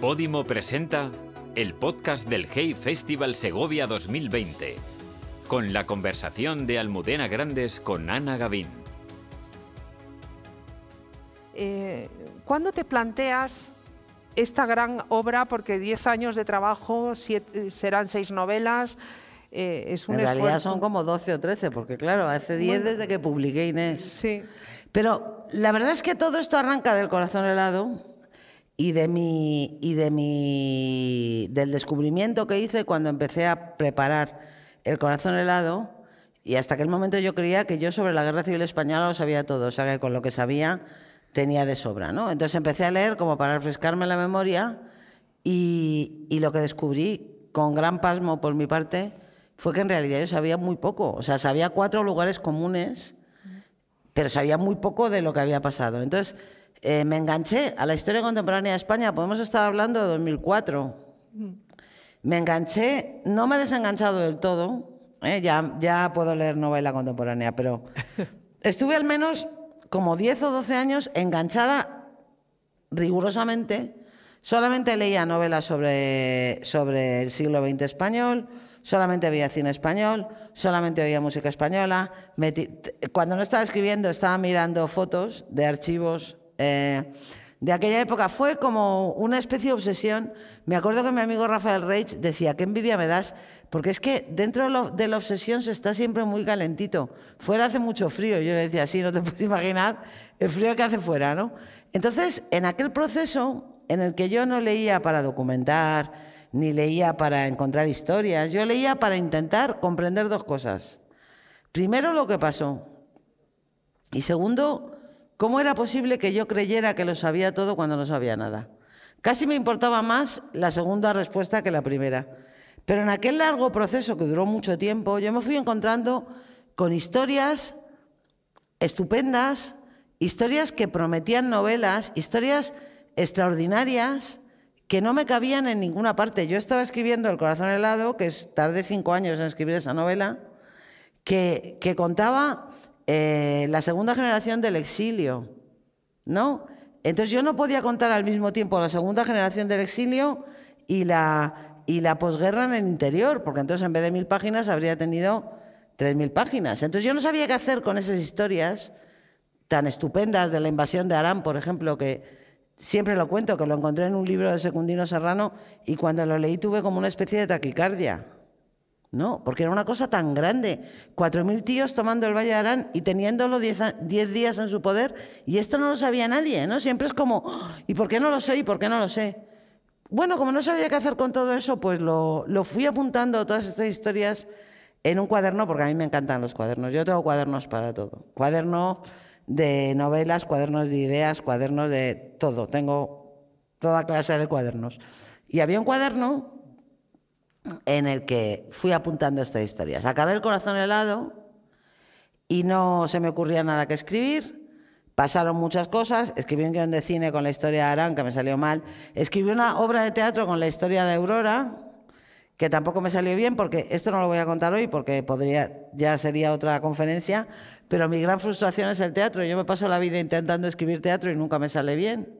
Podimo presenta el podcast del Hey Festival Segovia 2020, con la conversación de Almudena Grandes con Ana Gavín. Eh, ¿Cuándo te planteas esta gran obra? Porque 10 años de trabajo, serán seis novelas. Eh, es un en realidad son como 12 o 13, porque claro, hace 10 desde que publiqué Inés. Sí. Pero la verdad es que todo esto arranca del corazón helado y de mi y de mi del descubrimiento que hice cuando empecé a preparar el corazón helado y hasta aquel momento yo creía que yo sobre la guerra civil española lo sabía todo, o sea que con lo que sabía tenía de sobra, ¿no? Entonces empecé a leer como para refrescarme la memoria y, y lo que descubrí con gran pasmo por mi parte fue que en realidad yo sabía muy poco, o sea, sabía cuatro lugares comunes, pero sabía muy poco de lo que había pasado. Entonces eh, me enganché a la historia contemporánea de España, podemos estar hablando de 2004. Me enganché, no me he desenganchado del todo, ¿eh? ya, ya puedo leer novela contemporánea, pero estuve al menos como 10 o 12 años enganchada rigurosamente. Solamente leía novelas sobre, sobre el siglo XX español, solamente veía cine español, solamente oía música española. Cuando no estaba escribiendo estaba mirando fotos de archivos eh, de aquella época. Fue como una especie de obsesión. Me acuerdo que mi amigo Rafael Reich decía, qué envidia me das, porque es que dentro de la obsesión se está siempre muy calentito. Fuera hace mucho frío. Yo le decía, sí, no te puedes imaginar el frío que hace fuera, ¿no? Entonces, en aquel proceso en el que yo no leía para documentar, ni leía para encontrar historias, yo leía para intentar comprender dos cosas. Primero, lo que pasó. Y segundo, ¿Cómo era posible que yo creyera que lo sabía todo cuando no sabía nada? Casi me importaba más la segunda respuesta que la primera. Pero en aquel largo proceso que duró mucho tiempo, yo me fui encontrando con historias estupendas, historias que prometían novelas, historias extraordinarias que no me cabían en ninguna parte. Yo estaba escribiendo El corazón helado, que es tardé cinco años en escribir esa novela, que, que contaba eh, la segunda generación del exilio, ¿no? Entonces yo no podía contar al mismo tiempo la segunda generación del exilio y la, y la posguerra en el interior, porque entonces en vez de mil páginas habría tenido tres mil páginas. Entonces yo no sabía qué hacer con esas historias tan estupendas de la invasión de Arán, por ejemplo, que siempre lo cuento, que lo encontré en un libro de Secundino Serrano y cuando lo leí tuve como una especie de taquicardia. No, porque era una cosa tan grande. Cuatro mil tíos tomando el Valle de Arán y teniéndolo diez, días en su poder, y esto no lo sabía nadie, ¿no? Siempre es como, ¡Ah! ¿y por qué no lo sé? ¿Y por no lo sé? Bueno, como no sabía qué hacer con todo eso, pues lo, lo fui apuntando todas estas historias en un cuaderno, porque a mí me encantan los cuadernos. Yo tengo cuadernos para todo. Cuaderno de novelas, cuadernos de ideas, cuadernos de todo. Tengo toda clase de cuadernos. Y había un cuaderno en el que fui apuntando estas historias. Acabé el corazón helado y no se me ocurría nada que escribir. Pasaron muchas cosas. Escribí un guion de cine con la historia de Arán, que me salió mal. Escribí una obra de teatro con la historia de Aurora, que tampoco me salió bien, porque esto no lo voy a contar hoy, porque podría, ya sería otra conferencia. Pero mi gran frustración es el teatro. Yo me paso la vida intentando escribir teatro y nunca me sale bien,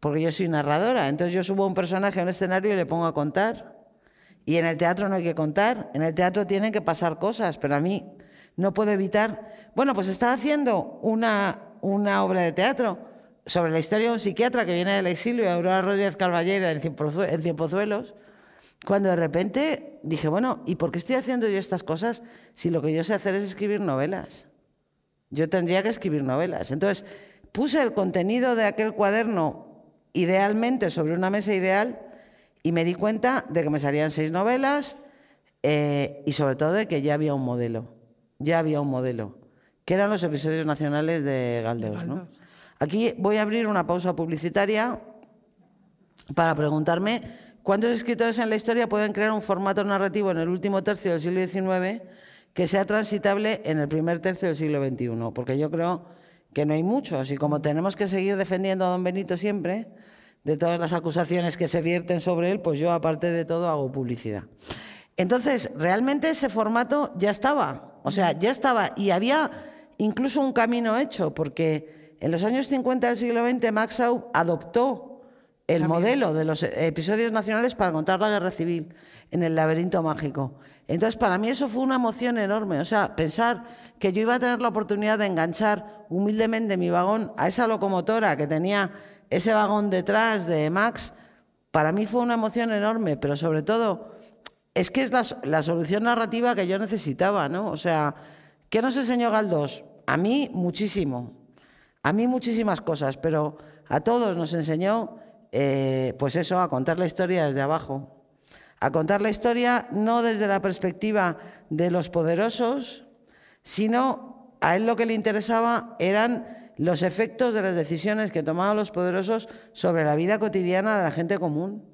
porque yo soy narradora. Entonces yo subo un personaje a un escenario y le pongo a contar y en el teatro no hay que contar, en el teatro tienen que pasar cosas, pero a mí no puedo evitar. Bueno, pues estaba haciendo una, una obra de teatro sobre la historia de un psiquiatra que viene del exilio, Aurora Rodríguez Carballera, en Cienpozuelos, cuando de repente dije, bueno, ¿y por qué estoy haciendo yo estas cosas si lo que yo sé hacer es escribir novelas? Yo tendría que escribir novelas. Entonces, puse el contenido de aquel cuaderno idealmente sobre una mesa ideal y me di cuenta de que me salían seis novelas eh, y sobre todo de que ya había un modelo, ya había un modelo, que eran los episodios nacionales de Galdeos. ¿no? Aquí voy a abrir una pausa publicitaria para preguntarme cuántos escritores en la historia pueden crear un formato narrativo en el último tercio del siglo XIX que sea transitable en el primer tercio del siglo XXI, porque yo creo que no hay muchos y como tenemos que seguir defendiendo a don Benito siempre, de todas las acusaciones que se vierten sobre él, pues yo aparte de todo hago publicidad. Entonces, realmente ese formato ya estaba, o sea, ya estaba y había incluso un camino hecho, porque en los años 50 del siglo XX Maxau adoptó el modelo de los episodios nacionales para contar la guerra civil en el laberinto mágico. Entonces, para mí eso fue una emoción enorme. O sea, pensar que yo iba a tener la oportunidad de enganchar humildemente mi vagón a esa locomotora que tenía ese vagón detrás de Max, para mí fue una emoción enorme, pero sobre todo es que es la, solución narrativa que yo necesitaba, ¿no? O sea, ¿qué nos enseñó Galdós? A mí muchísimo, a mí muchísimas cosas, pero a todos nos enseñó, eh, pues eso, a contar la historia desde abajo a contar la historia no desde la perspectiva de los poderosos, sino a él lo que le interesaba eran los efectos de las decisiones que tomaban los poderosos sobre la vida cotidiana de la gente común.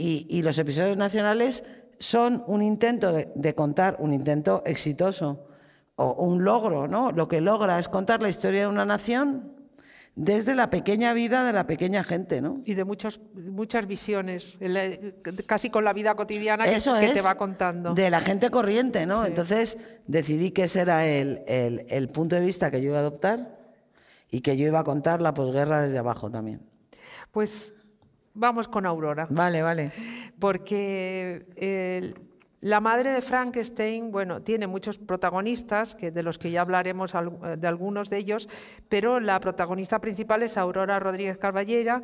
Y, los episodios nacionales son un intento de, de, contar, un intento exitoso o un logro, ¿no? Lo que logra es contar la historia de una nación desde la pequeña vida de la pequeña gente, ¿no? Y de muchas muchas visiones, casi con la vida cotidiana que, que te va contando. De la gente corriente, ¿no? Entonces decidí que ese era el, el, punto de vista que yo iba a adoptar y que yo iba a contar la posguerra desde abajo también. Pues vamos con Aurora. Vale, vale. Porque el la madre de Frankenstein, bueno, tiene muchos protagonistas, que de los que ya hablaremos de algunos de ellos, pero la protagonista principal es Aurora Rodríguez Carballera,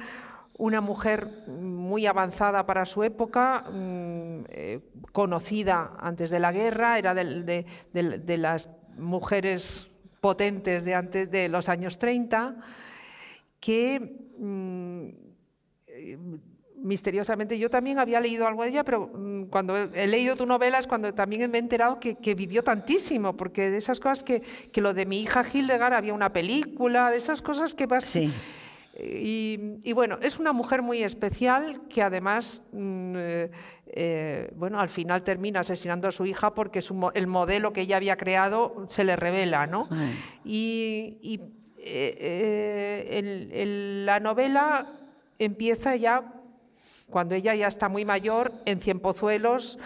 una mujer muy avanzada para su época, mm, eh, conocida antes de la guerra, era de, las mujeres potentes de antes de los años 30, que mm, misteriosamente. Yo también había leído algo de ella, pero mm, cuando he leído tu novela es cuando también me he enterado que, vivió tantísimo, porque de esas cosas que, que, lo de mi hija Hildegard había una película, de esas cosas que vas... Sí. Y, bueno, es una mujer muy especial que además, mm, eh, eh, bueno, al final termina asesinando a su hija porque el modelo que ella había creado se le revela, ¿no? Y, eh, la novela empieza ya cuando ella ya está muy mayor, en Cienpozuelos,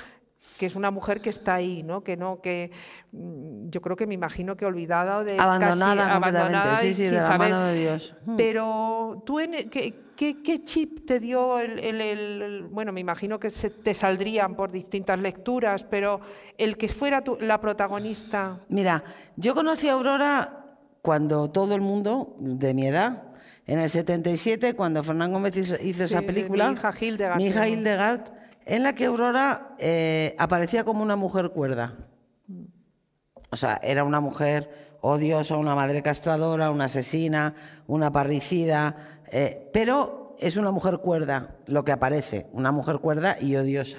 que es una mujer que está ahí, ¿no? Que no, que mm, yo creo que me imagino que olvidada o de abandonada, casi, abandonada sí, sí, de la mano de Dios. Hmm. Pero tú, en, ¿qué, qué, chip te dio el, bueno, me imagino que se, te saldrían por distintas lecturas, pero el que fuera la protagonista. Mira, yo conocí a Aurora cuando todo el mundo de mi edad en el 77, cuando Fernán Gómez hizo, esa película, mi hija Hildegard, mi hija Hildegard en la que Aurora eh, aparecía como una mujer cuerda. O sea, era una mujer odiosa, una madre castradora, una asesina, una parricida, eh, pero es una mujer cuerda, lo que aparece, una mujer cuerda y odiosa.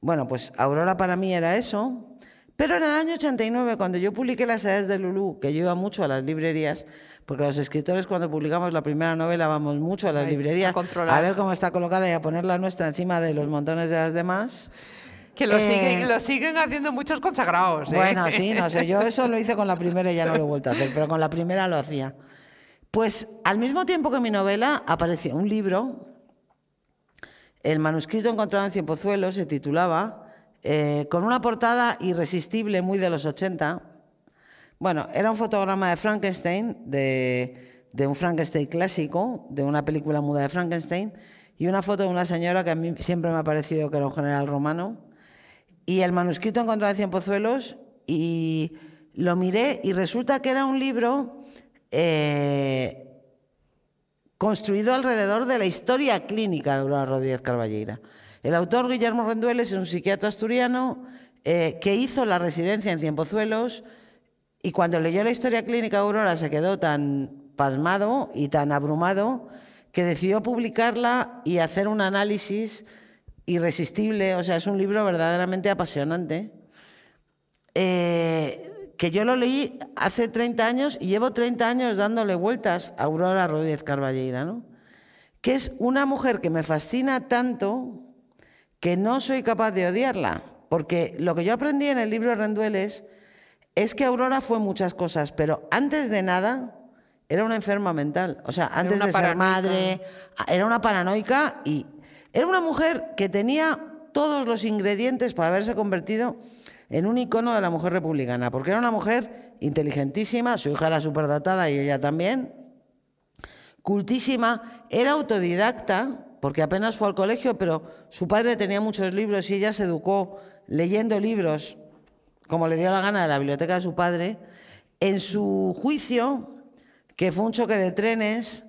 Bueno, pues Aurora para mí era eso, pero en el año 89, cuando yo publiqué Las edades de Lulú, que yo iba mucho a las librerías, porque los escritores cuando publicamos la primera novela vamos mucho a las librerías a, ver cómo está colocada y a poner la nuestra encima de los montones de las demás. Que lo, siguen, eh, lo siguen haciendo muchos consagrados. ¿eh? Bueno, sí, no sé, yo eso lo hice con la primera y ya no lo he vuelto a hacer, pero con la primera lo hacía. Pues al mismo tiempo que mi novela apareció un libro, el manuscrito encontrado en Cienpozuelos se titulaba, eh, con una portada irresistible muy de los 80, bueno, era un fotograma de Frankenstein, de, un Frankenstein clásico, de una película muda de Frankenstein, y una foto de una señora que a mí siempre me ha parecido que era un general romano. Y el manuscrito encontrado en Cien Pozuelos, y lo miré, y resulta que era un libro eh, construido alrededor de la historia clínica de Aurora Rodríguez Carballeira. El autor, Guillermo Rendueles, es un psiquiatra asturiano eh, que hizo la residencia en Cienpozuelos, y cuando leyó la historia clínica de Aurora se quedó tan pasmado y tan abrumado que decidió publicarla y hacer un análisis irresistible. O sea, es un libro verdaderamente apasionante. Eh, que yo lo leí hace 30 años y llevo 30 años dándole vueltas a Aurora Rodríguez Carballeira, ¿no? que es una mujer que me fascina tanto que no soy capaz de odiarla, porque lo que yo aprendí en el libro Rendueles es que Aurora fue muchas cosas, pero antes de nada era una enferma mental. O sea, antes de ser madre, era una paranoica y era una mujer que tenía todos los ingredientes para haberse convertido en un icono de la mujer republicana, porque era una mujer inteligentísima, su hija era superdotada y ella también, cultísima, era autodidacta, porque apenas fue al colegio, pero su padre tenía muchos libros y ella se educó leyendo libros, como le dio la gana de la biblioteca de su padre. En su juicio, que fue un choque de trenes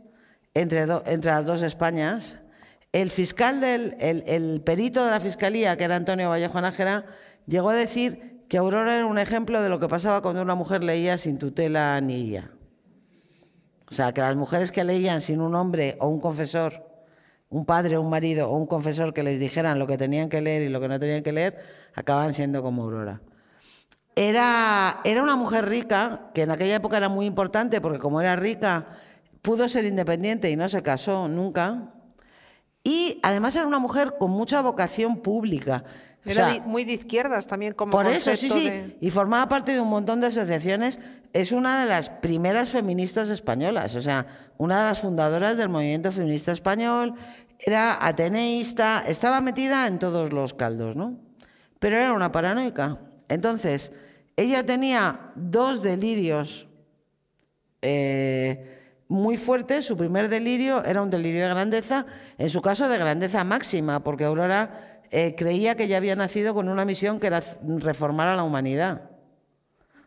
entre, las dos Españas, el fiscal del, el, perito de la fiscalía, que era Antonio Vallejo Nájera, llegó a decir que Aurora era un ejemplo de lo que pasaba cuando una mujer leía sin tutela ni guía. O sea, que las mujeres que leían sin un hombre o un confesor, un padre un marido o un confesor que les dijeran lo que tenían que leer y lo que no tenían que leer, acababan siendo como Aurora. Era, era una mujer rica, que en aquella época era muy importante, porque como era rica, pudo ser independiente y no se casó nunca. Y además era una mujer con mucha vocación pública. Era muy de izquierdas también como Por eso, sí, sí. Y formaba parte de un montón de asociaciones. Es una de las primeras feministas españolas, o sea, una de las fundadoras del movimiento feminista español. Era ateneísta, estaba metida en todos los caldos, ¿no? Pero era una paranoica. Entonces, ella tenía dos delirios eh, muy fuertes. Su primer delirio era un delirio de grandeza, en su caso de grandeza máxima, porque Aurora eh, creía que ya había nacido con una misión que era reformar a la humanidad.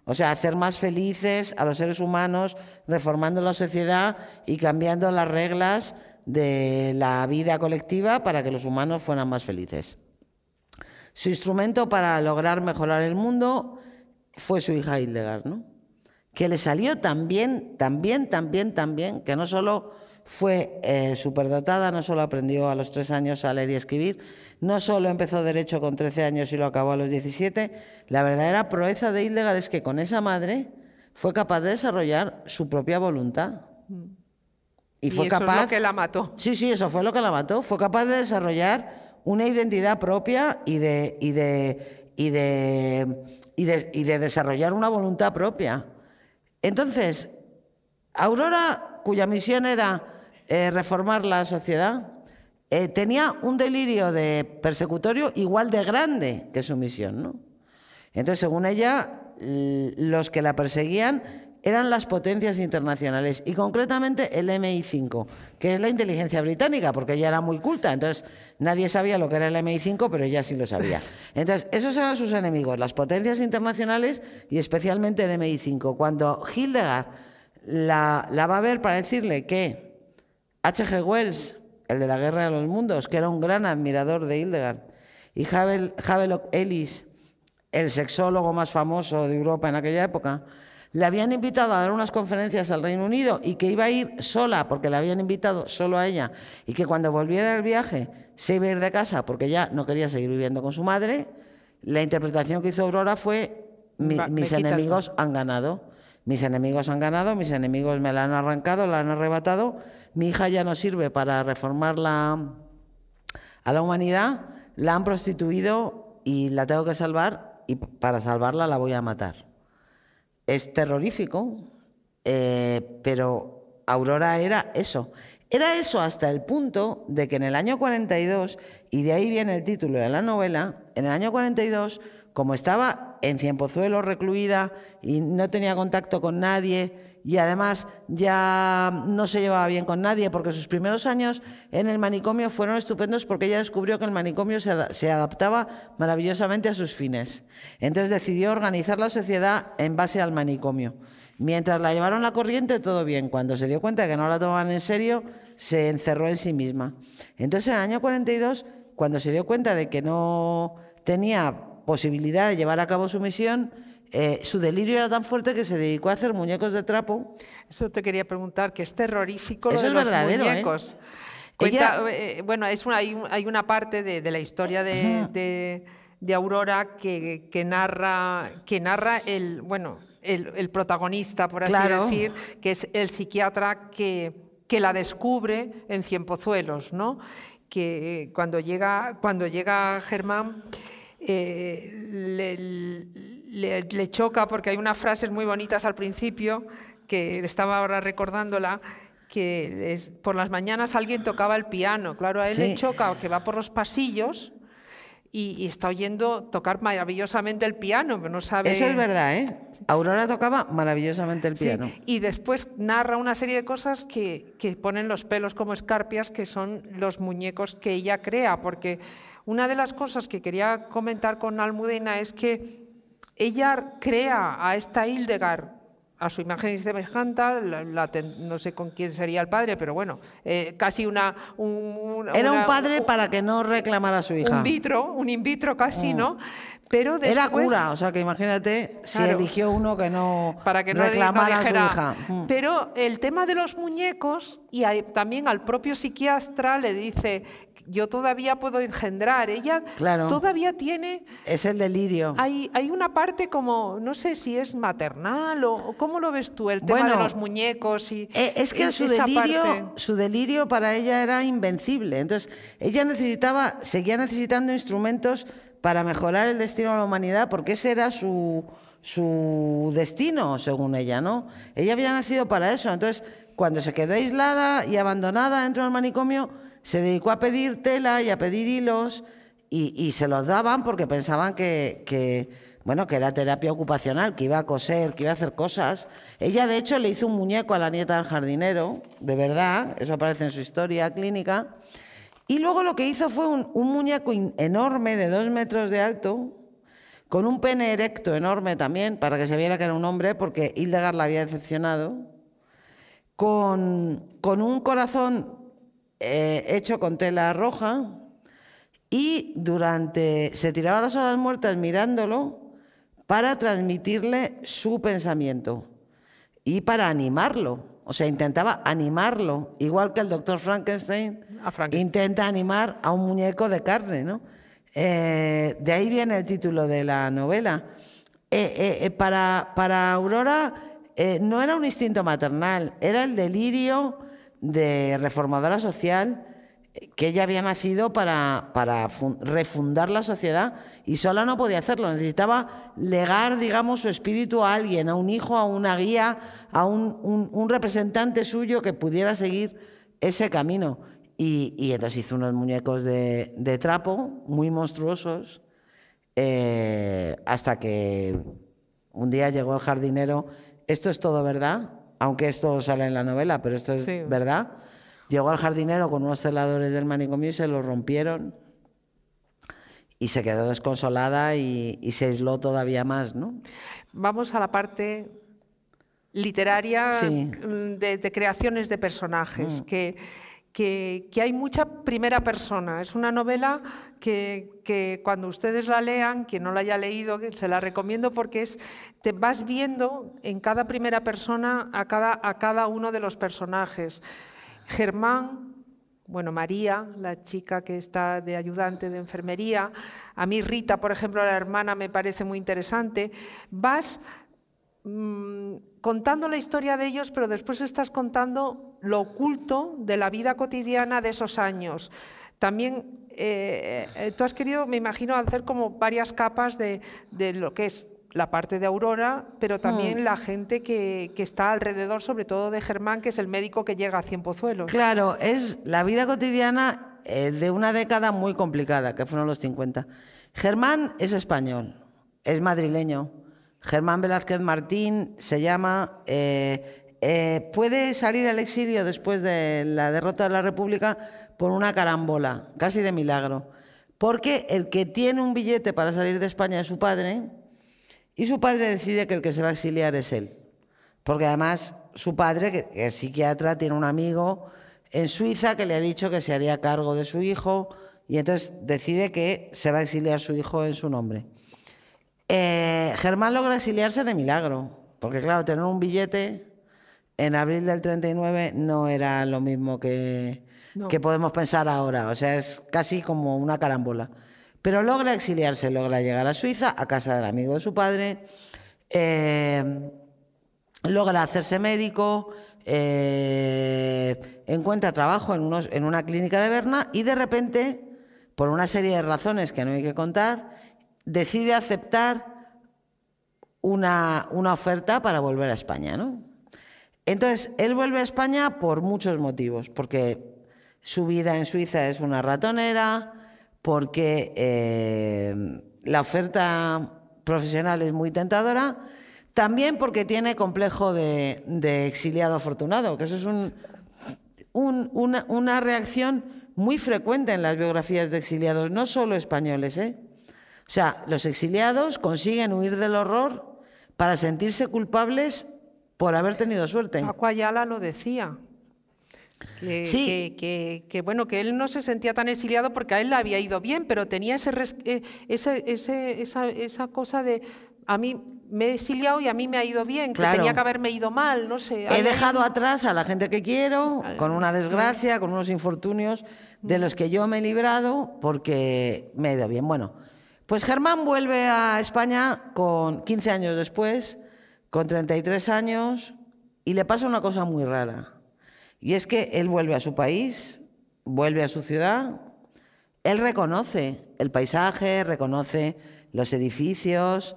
O sea, hacer más felices a los seres humanos, reformando la sociedad y cambiando las reglas de la vida colectiva para que los humanos fueran más felices. Su instrumento para lograr mejorar el mundo fue su hija Hildegard, ¿no? que le salió tan bien, tan bien, tan bien, tan bien, que no solo fue eh, superdotada, no solo aprendió a los tres años a leer y escribir, no solo empezó derecho con 13 años y lo acabó a los 17, la verdadera proeza de Hildegard es que con esa madre fue capaz de desarrollar su propia voluntad. Y, fue eso capaz. Es lo que la mató. Sí, sí, eso fue lo que la mató. Fue capaz de desarrollar una identidad propia y de, y de, y de, y de, y de desarrollar una voluntad propia. Entonces, Aurora, cuya misión era eh, reformar la sociedad, eh, tenía un delirio de persecutorio igual de grande que su misión. ¿no? Entonces, según ella, los que la perseguían eran las potencias internacionales y concretamente el MI5, que es la inteligencia británica, porque ella era muy culta, entonces nadie sabía lo que era el MI5, pero ella sí lo sabía. Entonces, esos eran sus enemigos, las potencias internacionales y especialmente el MI5. Cuando Hildegard la, va a ver para decirle que H.G. Wells el de la Guerra de los Mundos, que era un gran admirador de Hildegard, y Havelock Ellis, el sexólogo más famoso de Europa en aquella época, le habían invitado a dar unas conferencias al Reino Unido y que iba a ir sola porque le habían invitado solo a ella y que cuando volviera del viaje se iba a ir de casa porque ya no quería seguir viviendo con su madre, la interpretación que hizo Aurora fue mis enemigos han ganado. Mis enemigos han ganado, mis enemigos me la han arrancado, la han arrebatado mi hija ya no sirve para reformar la, a la humanidad, la han prostituido y la tengo que salvar y para salvarla la voy a matar. Es terrorífico, eh, pero Aurora era eso. Era eso hasta el punto de que en el año 42, y de ahí viene el título de la novela, en el año 42, como estaba en Cienpozuelo recluida y no tenía contacto con nadie, y además ya no se llevaba bien con nadie porque sus primeros años en el manicomio fueron estupendos porque ella descubrió que el manicomio se, adaptaba maravillosamente a sus fines. Entonces decidió organizar la sociedad en base al manicomio. Mientras la llevaron la corriente, todo bien. Cuando se dio cuenta de que no la tomaban en serio, se encerró en sí misma. Entonces, en el año 42, cuando se dio cuenta de que no tenía posibilidad de llevar a cabo su misión, eh, su delirio era tan fuerte que se dedicó a hacer muñecos de trapo. Eso te quería preguntar, que es terrorífico lo de es los verdadero, ¿eh? muñecos. Eh, bueno, es una, hay, una parte de, la historia de, Aurora que, narra, que narra el, bueno, el, protagonista, por así decir, que es el psiquiatra que, que la descubre en Cienpozuelos, ¿no? que cuando llega, cuando llega Germán le, choca porque hay unas frases muy bonitas al principio que estaba ahora recordándola que por las mañanas alguien tocaba el piano. Claro, a él le choca que va por los pasillos y, está oyendo tocar maravillosamente el piano, pero no sabe... Eso es verdad, ¿eh? Aurora tocaba maravillosamente el piano. y después narra una serie de cosas que, que ponen los pelos como escarpias, que son los muñecos que ella crea, porque una de las cosas que quería comentar con Almudena es que ella crea a esta Hildegard a su imagen y semejante, no sé con quién sería el padre, pero bueno, eh, casi una, Era un padre para que no reclamara a su hija. Un vitro, un in vitro casi, mm. ¿no? Pero Era cura, o sea que imagínate si eligió uno que no para que no reclamara a su hija. Mm. Pero el tema de los muñecos, y también al propio psiquiatra le dice yo todavía puedo engendrar. Ella todavía tiene... Es el delirio. Hay, hay una parte como, no sé si es maternal o, cómo lo ves tú, el tema de los muñecos y... Eh, es que su delirio, su delirio para ella era invencible. Entonces, ella necesitaba, seguía necesitando instrumentos para mejorar el destino de la humanidad, porque ese era su, su destino, según ella, ¿no? Ella había nacido para eso. Entonces, cuando se quedó aislada y abandonada dentro del manicomio, se dedicó a pedir tela y a pedir hilos y, se los daban porque pensaban que, bueno, que era terapia ocupacional, que iba a coser, que iba a hacer cosas. Ella, de hecho, le hizo un muñeco a la nieta del jardinero, de verdad, eso aparece en su historia clínica. Y luego lo que hizo fue un, muñeco enorme de dos metros de alto, con un pene erecto enorme también, para que se viera que era un hombre, porque Hildegard la había decepcionado, con, con un corazón eh, hecho con tela roja y durante se tiraba las horas muertas mirándolo para transmitirle su pensamiento y para animarlo. O sea, intentaba animarlo, igual que el doctor Frankenstein, intenta animar a un muñeco de carne, ¿no? Eh, de ahí viene el título de la novela. Eh, para, para Aurora no era un instinto maternal, era el delirio de reformadora social que ella había nacido para, para refundar la sociedad y sola no podía hacerlo, necesitaba legar, digamos, su espíritu a alguien, a un hijo, a una guía, a un, representante suyo que pudiera seguir ese camino. Y, entonces hizo unos muñecos de, trapo muy monstruosos, eh, hasta que un día llegó el jardinero, esto es todo verdad, aunque esto sale en la novela, pero esto es verdad. Llegó al jardinero con unos celadores del manicomio y se lo rompieron. Y se quedó desconsolada y, se aisló todavía más, ¿no? Vamos a la parte literaria de, creaciones de personajes, mm. que que, hay mucha primera persona. Es una novela que, cuando ustedes la lean, quien no la haya leído, se la recomiendo porque es, te vas viendo en cada primera persona a cada, a cada uno de los personajes. Germán, bueno, María, la chica que está de ayudante de enfermería, a mí Rita, por ejemplo, la hermana, me parece muy interesante. Vas mm, contando la historia de ellos, pero después estás contando lo oculto de la vida cotidiana de esos años. También eh, eh, tú has querido, me imagino, hacer como varias capas de, lo que es la parte de Aurora, pero también hmm. la gente que, está alrededor, sobre todo de Germán, que es el médico que llega a Cien Pozuelos. Claro, es la vida cotidiana eh, de una década muy complicada, que fueron los 50. Germán es español, es madrileño, Germán Velázquez Martín se llama, eh, eh, puede salir al exilio después de la derrota de la República por una carambola, casi de milagro. Porque el que tiene un billete para salir de España es su padre y su padre decide que el que se va a exiliar es él. Porque además su padre, que es psiquiatra, tiene un amigo en Suiza que le ha dicho que se haría cargo de su hijo y entonces decide que se va a exiliar su hijo en su nombre. Eh, Germán logra exiliarse de milagro, porque claro, tener un billete en abril del 39 no era lo mismo que, que podemos pensar ahora, o sea, es casi como una carambola. Pero logra exiliarse, logra llegar a Suiza, a casa del amigo de su padre, eh, logra hacerse médico, eh, encuentra trabajo en, una clínica de Berna y de repente, por una serie de razones que no hay que contar, decide aceptar una, oferta para volver a España. Entonces, él vuelve a España por muchos motivos, porque su vida en Suiza es una ratonera, porque eh, la oferta profesional es muy tentadora, también porque tiene complejo de, exiliado afortunado, que eso es una, reacción muy frecuente en las biografías de exiliados, no solo españoles. ¿eh? O sea, los exiliados consiguen huir del horror para sentirse culpables por haber tenido suerte. Paco lo decía. Que, sí. que, bueno, que él no se sentía tan exiliado porque a él le había ido bien, pero tenía ese, eh, esa, esa, cosa de a mí me he exiliado y a mí me ha ido bien, que tenía que haberme ido mal, no sé. He dejado atrás a la gente que quiero, con una desgracia, con unos infortunios de los que yo me he librado porque me he ido bien. Bueno, pues Germán vuelve a España con 15 años después, con 33 años, y le pasa una cosa muy rara. Y es que él vuelve a su país, vuelve a su ciudad, él reconoce el paisaje, reconoce los edificios,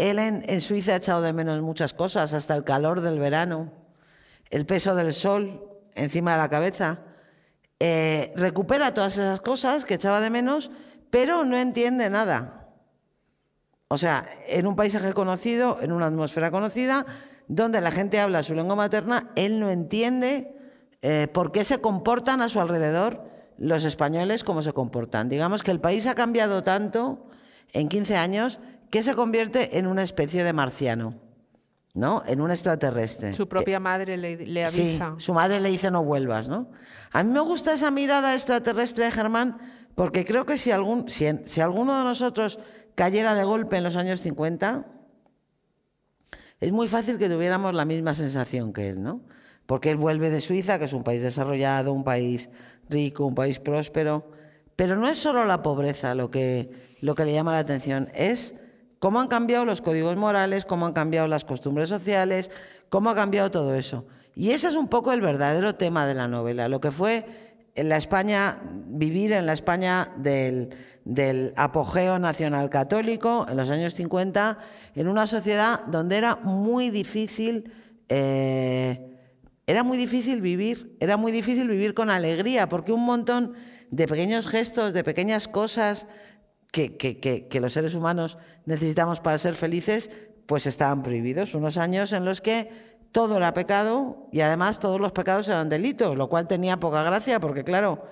él en, Suiza ha echado de menos muchas cosas, hasta el calor del verano, el peso del sol encima de la cabeza. Eh, recupera todas esas cosas que echaba de menos, pero no entiende nada. O sea, en un paisaje conocido, en una atmósfera conocida, donde la gente habla su lengua materna, él no entiende eh, por qué se comportan a su alrededor los españoles como se comportan. Digamos que el país ha cambiado tanto en 15 años que se convierte en una especie de marciano, ¿no? En un extraterrestre. Su propia madre le, avisa. Sí, su madre le dice no vuelvas, ¿no? A mí me gusta esa mirada extraterrestre de Germán porque creo que si, algún, si, si alguno de nosotros cayera de golpe en los años 50, es muy fácil que tuviéramos la misma sensación que él, ¿no? Porque él vuelve de Suiza, que es un país desarrollado, un país rico, un país próspero. Pero no es solo la pobreza lo que, lo que le llama la atención, es cómo han cambiado los códigos morales, cómo han cambiado las costumbres sociales, cómo ha cambiado todo eso. Y ese es un poco el verdadero tema de la novela, lo que fue en la España, vivir en la España del, apogeo nacional católico en los años 50, en una sociedad donde era muy difícil eh, era muy difícil vivir, era muy difícil vivir con alegría, porque un montón de pequeños gestos, de pequeñas cosas que, los seres humanos necesitamos para ser felices, pues estaban prohibidos. Unos años en los que todo era pecado y además todos los pecados eran delitos, lo cual tenía poca gracia, porque claro,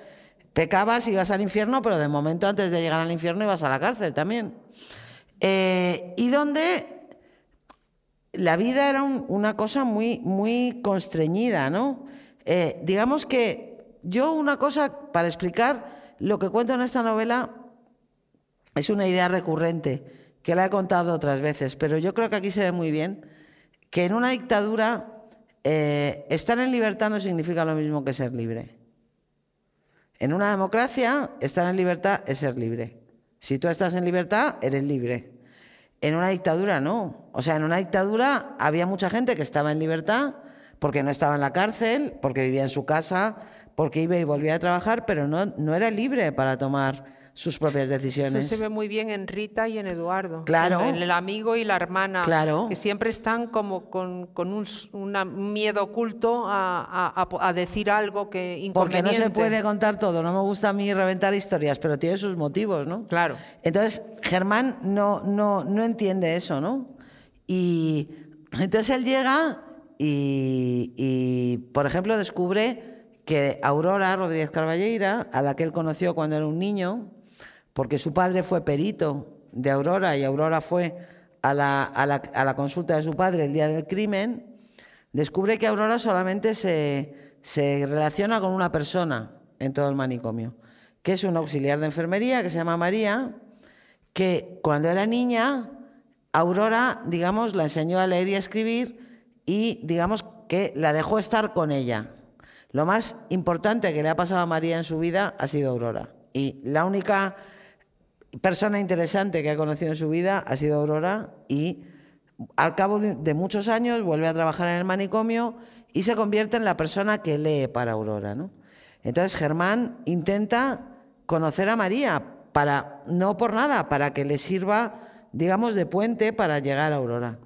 pecabas y ibas al infierno, pero de momento antes de llegar al infierno ibas a la cárcel también. Eh, y donde la vida era una cosa muy, muy constreñida, ¿no? Eh, digamos que yo una cosa, para explicar lo que cuento en esta novela, es una idea recurrente, que la he contado otras veces, pero yo creo que aquí se ve muy bien, que en una dictadura eh, estar en libertad no significa lo mismo que ser libre. En una democracia, estar en libertad es ser libre. Si tú estás en libertad, eres libre. En una dictadura no. O sea, en una dictadura había mucha gente que estaba en libertad porque no estaba en la cárcel, porque vivía en su casa, porque iba y volvía a trabajar, pero no, no era libre para tomar sus propias decisiones. Eso se ve muy bien en Rita y en Eduardo. Claro. En el amigo y la hermana. Claro. Que siempre están como con, con un miedo oculto a, decir algo que inconveniente. Porque no se puede contar todo. No me gusta a mí reventar historias, pero tiene sus motivos, ¿no? Claro. Entonces, Germán no, no, no entiende eso, ¿no? Y entonces él llega y, y, por ejemplo, descubre que Aurora Rodríguez Carballeira, a la que él conoció cuando era un niño, porque su padre fue perito de Aurora y Aurora fue a la, consulta de su padre el día del crimen, descubre que Aurora solamente se, se relaciona con una persona en todo el manicomio, que es un auxiliar de enfermería que se llama María, que cuando era niña, Aurora, digamos, la enseñó a leer y a escribir y, digamos, que la dejó estar con ella. Lo más importante que le ha pasado a María en su vida ha sido Aurora. Y la única persona interesante que ha conocido en su vida ha sido Aurora y al cabo de, muchos años vuelve a trabajar en el manicomio y se convierte en la persona que lee para Aurora. ¿no? Entonces Germán intenta conocer a María, para, no por nada, para que le sirva, digamos, de puente para llegar a Aurora.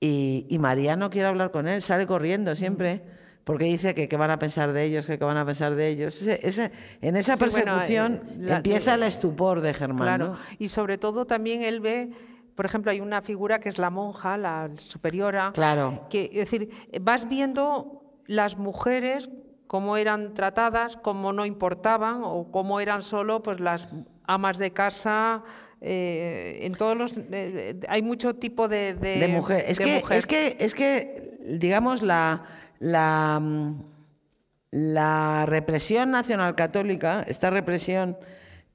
Y, y María no quiere hablar con él, sale corriendo siempre porque dice que qué van a pensar de ellos, que qué van a pensar de ellos. Ese- ese- en esa Sí, bueno, persecución eh, la- empieza el estupor de Germán. Claro, ¿no? y sobre todo también él ve, por ejemplo, hay una figura que es la monja, la superiora, Claro. que es decir, vas viendo las mujeres cómo eran tratadas, cómo no importaban o cómo eran solo pues las amas de casa. eh, en todos los eh, hay mucho tipo de, de, de mujer. Es, de que, mujer. es que, es que, digamos, la, la, mm, la represión nacional católica, esta represión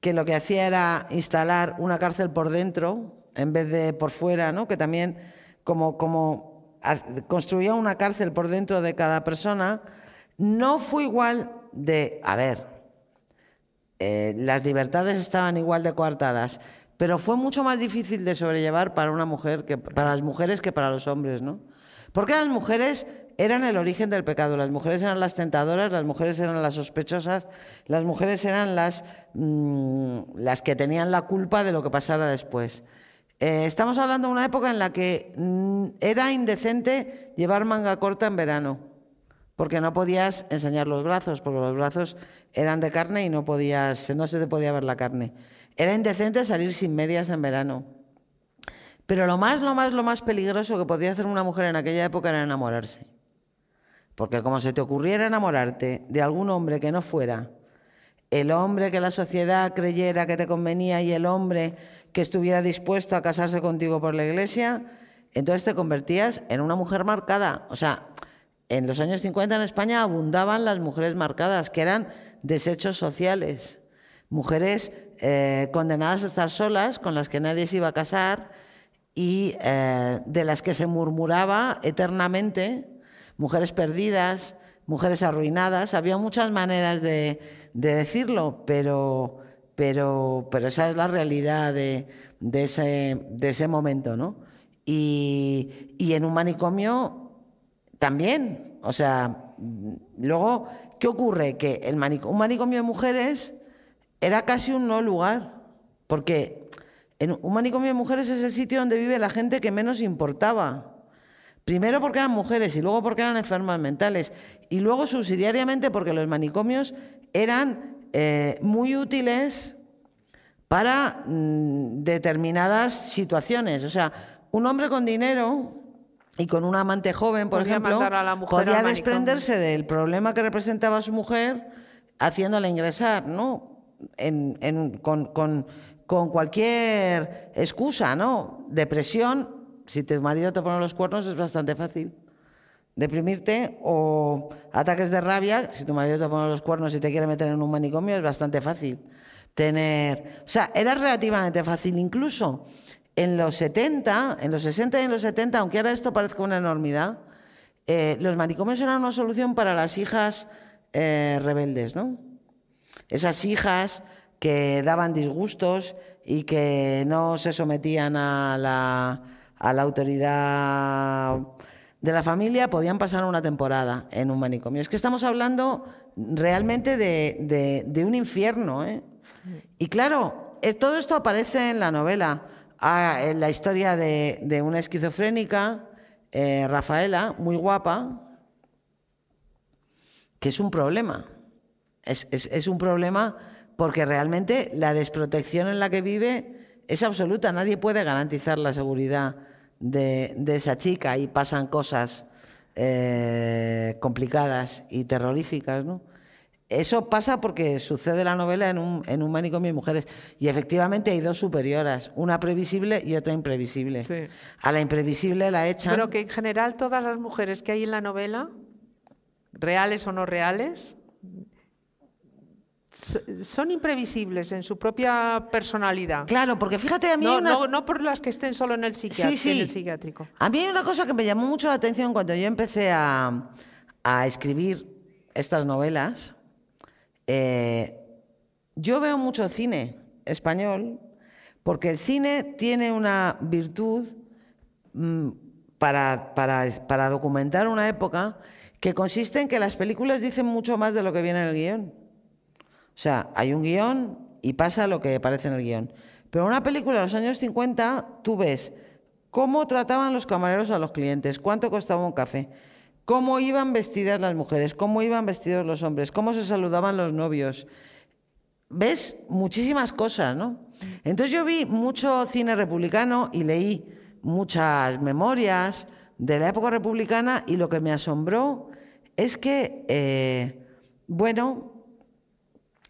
que lo que hacía era instalar una cárcel por dentro en vez de por fuera, ¿no? que también como, como construía una cárcel por dentro de cada persona, no fue igual de, a ver, eh, las libertades estaban igual de coartadas, pero fue mucho más difícil de sobrellevar para una mujer que para las mujeres que para los hombres, ¿no? Porque las mujeres eran el origen del pecado, las mujeres eran las tentadoras, las mujeres eran las sospechosas, las mujeres eran las, mm, las que tenían la culpa de lo que pasara después. Eh, estamos hablando de una época en la que mm, era indecente llevar manga corta en verano porque no podías enseñar los brazos, porque los brazos eran de carne y no podías, no se te podía ver la carne. Era indecente salir sin medias en verano. Pero lo más, lo más, lo más peligroso que podía hacer una mujer en aquella época era enamorarse. Porque como se te ocurriera enamorarte de algún hombre que no fuera el hombre que la sociedad creyera que te convenía y el hombre que estuviera dispuesto a casarse contigo por la iglesia, entonces te convertías en una mujer marcada. O sea, en los años 50 en España abundaban las mujeres marcadas, que eran desechos sociales. Mujeres eh, condenadas a estar solas, con las que nadie se iba a casar y eh, de las que se murmuraba eternamente, mujeres perdidas, mujeres arruinadas. Había muchas maneras de, de decirlo, pero, pero, pero esa es la realidad de, ese, de ese momento, ¿no? Y, y en un manicomio también. O sea, luego, ¿qué ocurre? Que el manic- un manicomio de mujeres era casi un no lugar, porque en un manicomio de mujeres es el sitio donde vive la gente que menos importaba. Primero porque eran mujeres y luego porque eran enfermas mentales. Y luego subsidiariamente porque los manicomios eran eh, muy útiles para mm, determinadas situaciones. O sea, un hombre con dinero y con un amante joven, por Podía ejemplo, podía desprenderse del problema que representaba su mujer haciéndola ingresar, ¿no? En- en- con, con- con cualquier excusa, ¿no? Depresión, si tu marido te pone los cuernos es bastante fácil. Deprimirte o ataques de rabia, si tu marido te pone los cuernos y te quiere meter en un manicomio es bastante fácil. Tener, o sea, era relativamente fácil incluso en los 70, en los 60 y en los 70, aunque ahora esto parezca una enormidad, eh, los manicomios eran una solución para las hijas eh, rebeldes, ¿no? Esas hijas que daban disgustos y que no se sometían a la, a la autoridad de la familia podían pasar una temporada en un manicomio. Es que estamos hablando realmente de, un infierno. ¿eh? Y claro, eh, todo esto aparece en la novela, Ah, en la historia de, una esquizofrénica, eh, Rafaela, muy guapa, que es un problema. Es un problema porque realmente la desprotección en la que vive es absoluta. Nadie puede garantizar la seguridad de, de esa chica y pasan cosas eh, complicadas y terroríficas, ¿no? Eso pasa porque sucede la novela en un, en un manicomio de mujeres. Y efectivamente hay dos superioras, una previsible y otra imprevisible. Sí. A la imprevisible la echan. Pero que en general todas las mujeres que hay en la novela, reales o no reales, son imprevisibles en su propia personalidad. Claro, porque fíjate, a mí No, una... no, no por las que estén solo en el, psiquiat- Sí, sí. en el psiquiátrico. A mí hay una cosa que me llamó mucho la atención cuando yo empecé a, a escribir estas novelas. Eh, yo veo mucho cine español porque el cine tiene una virtud mm, para, para, para documentar una época que consiste en que las películas dicen mucho más de lo que viene en el guion. O sea, hay un guion y pasa lo que aparece en el guion. Pero en una película de los años 50, tú ves cómo trataban los camareros a los clientes, cuánto costaba un café, cómo iban vestidas las mujeres, cómo iban vestidos los hombres, cómo se saludaban los novios. ¿Ves? Muchísimas cosas, ¿no? Entonces yo vi mucho cine republicano y leí muchas memorias de la época republicana y lo que me asombró es que, eh, bueno,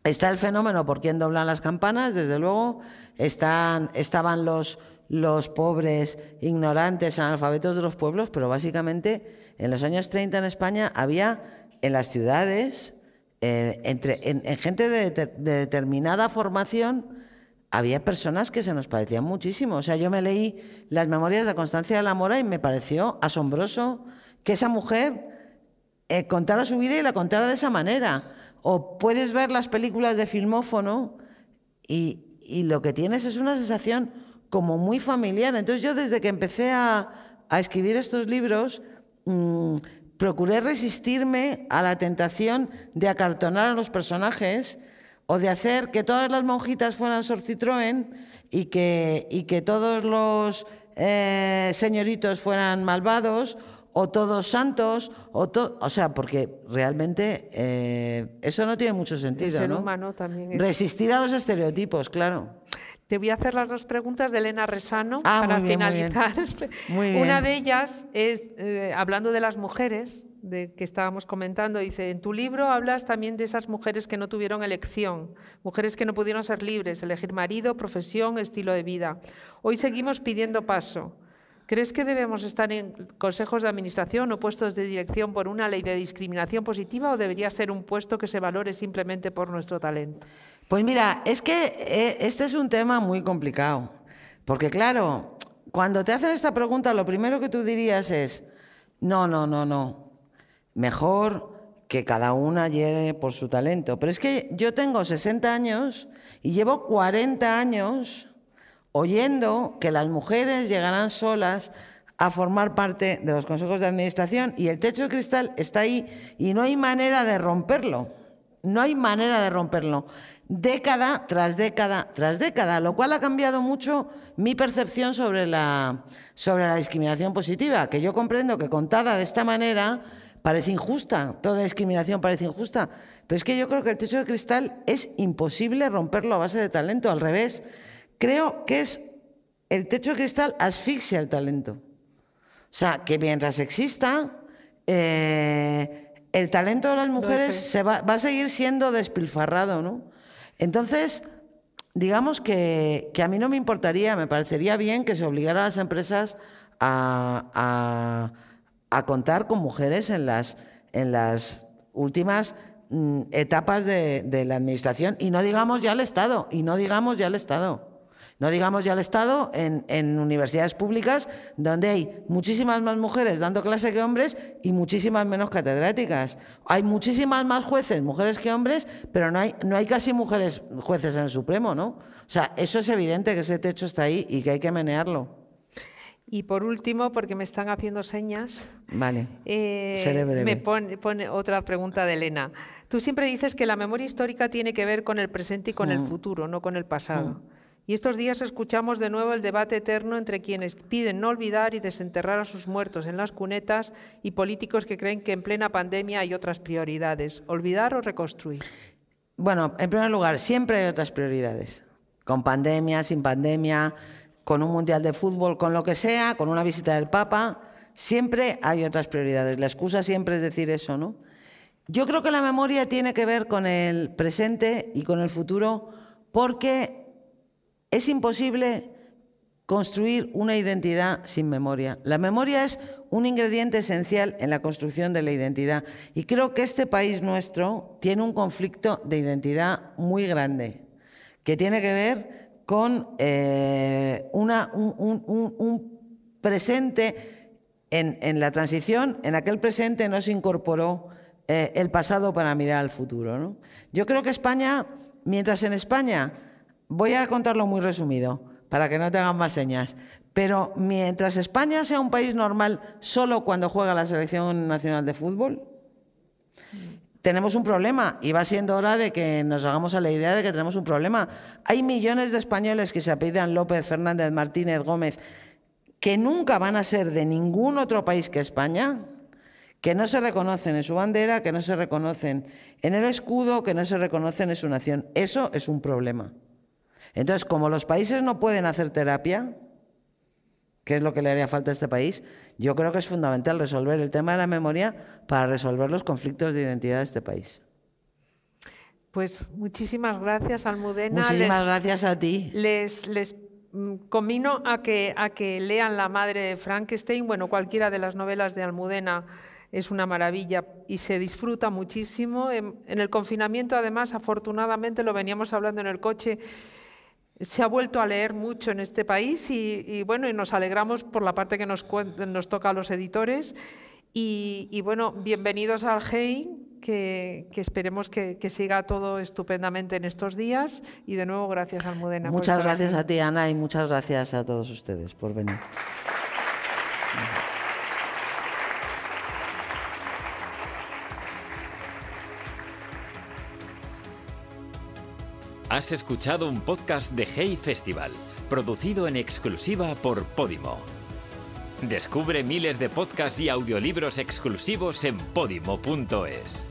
está el fenómeno por quién doblan las campanas, desde luego, estaban los, los pobres, ignorantes, analfabetos de los pueblos, pero básicamente en los años 30 en España había en las ciudades, eh, entre, en, gente de, determinada formación, había personas que se nos parecían muchísimo. O sea, yo me leí las memorias de Constancia de la Mora y me pareció asombroso que esa mujer eh, contara su vida y la contara de esa manera. O puedes ver las películas de filmófono y, lo que tienes es una sensación como muy familiar. Entonces yo desde que empecé a, escribir estos libros, Mm, procuré resistirme a la tentación de acartonar a los personajes o de hacer que todas las monjitas fueran Sor y que, y que todos los eh, señoritos fueran malvados o todos santos, o, o sea, porque realmente eh, eso no tiene mucho sentido. humano también Resistir a los estereotipos, claro. Te voy a hacer las dos preguntas de Elena Resano ah, para finalizar. Una de ellas es, eh, hablando de las mujeres, de que estábamos comentando, dice, en tu libro hablas también de esas mujeres que no tuvieron elección, mujeres que no pudieron ser libres, elegir marido, profesión, estilo de vida. Hoy seguimos pidiendo paso. ¿Crees que debemos estar en consejos de administración o puestos de dirección por una ley de discriminación positiva o debería ser un puesto que se valore simplemente por nuestro talento? Pues mira, es que eh, este es un tema muy complicado, porque claro, cuando te hacen esta pregunta, lo primero que tú dirías es, no, no, no, no, mejor que cada una llegue por su talento. Pero es que yo tengo 60 años y llevo 40 años oyendo que las mujeres llegarán solas a formar parte de los consejos de administración y el techo de cristal está ahí y no hay manera de romperlo. No hay manera de romperlo década tras década tras década, lo cual ha cambiado mucho mi percepción sobre la, sobre la discriminación positiva, que yo comprendo que contada de esta manera parece injusta, toda discriminación parece injusta, pero es que yo creo que el techo de cristal es imposible romperlo a base de talento, al revés, creo que es el techo de cristal asfixia el talento. O sea, que mientras exista, eh, el talento de las mujeres se va, va, a seguir siendo despilfarrado, ¿no? Entonces, digamos que, a mí no me importaría, me parecería bien que se obligara a las empresas a, contar con mujeres en las, en las últimas mm, etapas de, de, la administración y no digamos ya el Estado, y no digamos ya el Estado. No digamos ya el Estado en, universidades públicas donde hay muchísimas más mujeres dando clase que hombres y muchísimas menos catedráticas. Hay muchísimas más jueces, mujeres que hombres, pero no hay, no hay casi mujeres jueces en el Supremo, ¿no? O sea, eso es evidente que ese techo está ahí y que hay que menearlo. Y por último, porque me están haciendo señas, vale. Eh, me pone, otra pregunta de Elena. Tú siempre dices que la memoria histórica tiene que ver con el presente y con el mm. futuro, no con el pasado. Mm. Y estos días escuchamos de nuevo el debate eterno entre quienes piden no olvidar y desenterrar a sus muertos en las cunetas y políticos que creen que en plena pandemia hay otras prioridades, olvidar o reconstruir. Bueno, en primer lugar, siempre hay otras prioridades, con pandemia, sin pandemia, con un mundial de fútbol, con lo que sea, con una visita del Papa, siempre hay otras prioridades. La excusa siempre es decir eso, ¿no? Yo creo que la memoria tiene que ver con el presente y con el futuro porque es imposible construir una identidad sin memoria. La memoria es un ingrediente esencial en la construcción de la identidad y creo que este país nuestro tiene un conflicto de identidad muy grande que tiene que ver con eh, un, presente en, la transición, en aquel presente no se incorporó eh, el pasado para mirar al futuro. Yo creo que España, mientras en España Voy a contarlo muy resumido, para que no tengan más señas. Pero mientras España sea un país normal solo cuando juega la selección nacional de fútbol, tenemos un problema y va siendo hora de que nos hagamos a la idea de que tenemos un problema. Hay millones de españoles que se apellidan López, Fernández, Martínez, Gómez, que nunca van a ser de ningún otro país que España, que no se reconocen en su bandera, que no se reconocen en el escudo, que no se reconocen en su nación. Eso es un problema. Entonces, como los países no pueden hacer terapia, que es lo que le haría falta a este país, yo creo que es fundamental resolver el tema de la memoria para resolver los conflictos de identidad de este país. Pues muchísimas gracias, Almudena. Muchísimas gracias a ti. Les, les mm, convino a que, a que lean La madre de Frankenstein, bueno, cualquiera de las novelas de Almudena es una maravilla y se disfruta muchísimo. En, el confinamiento, además, afortunadamente, lo veníamos hablando en el coche, se ha vuelto a leer mucho en este país y, bueno, y nos alegramos por la parte que nos, nos toca a los editores. Y, bueno, bienvenidos al GEI, que, esperemos que, siga todo estupendamente en estos días. Y de nuevo, gracias, Almudena. Muchas gracias a ti, Ana, y muchas gracias a todos ustedes por venir. Has escuchado un podcast de Hey Festival, producido en exclusiva por Podimo. Descubre miles de podcasts y audiolibros exclusivos en podimo.es.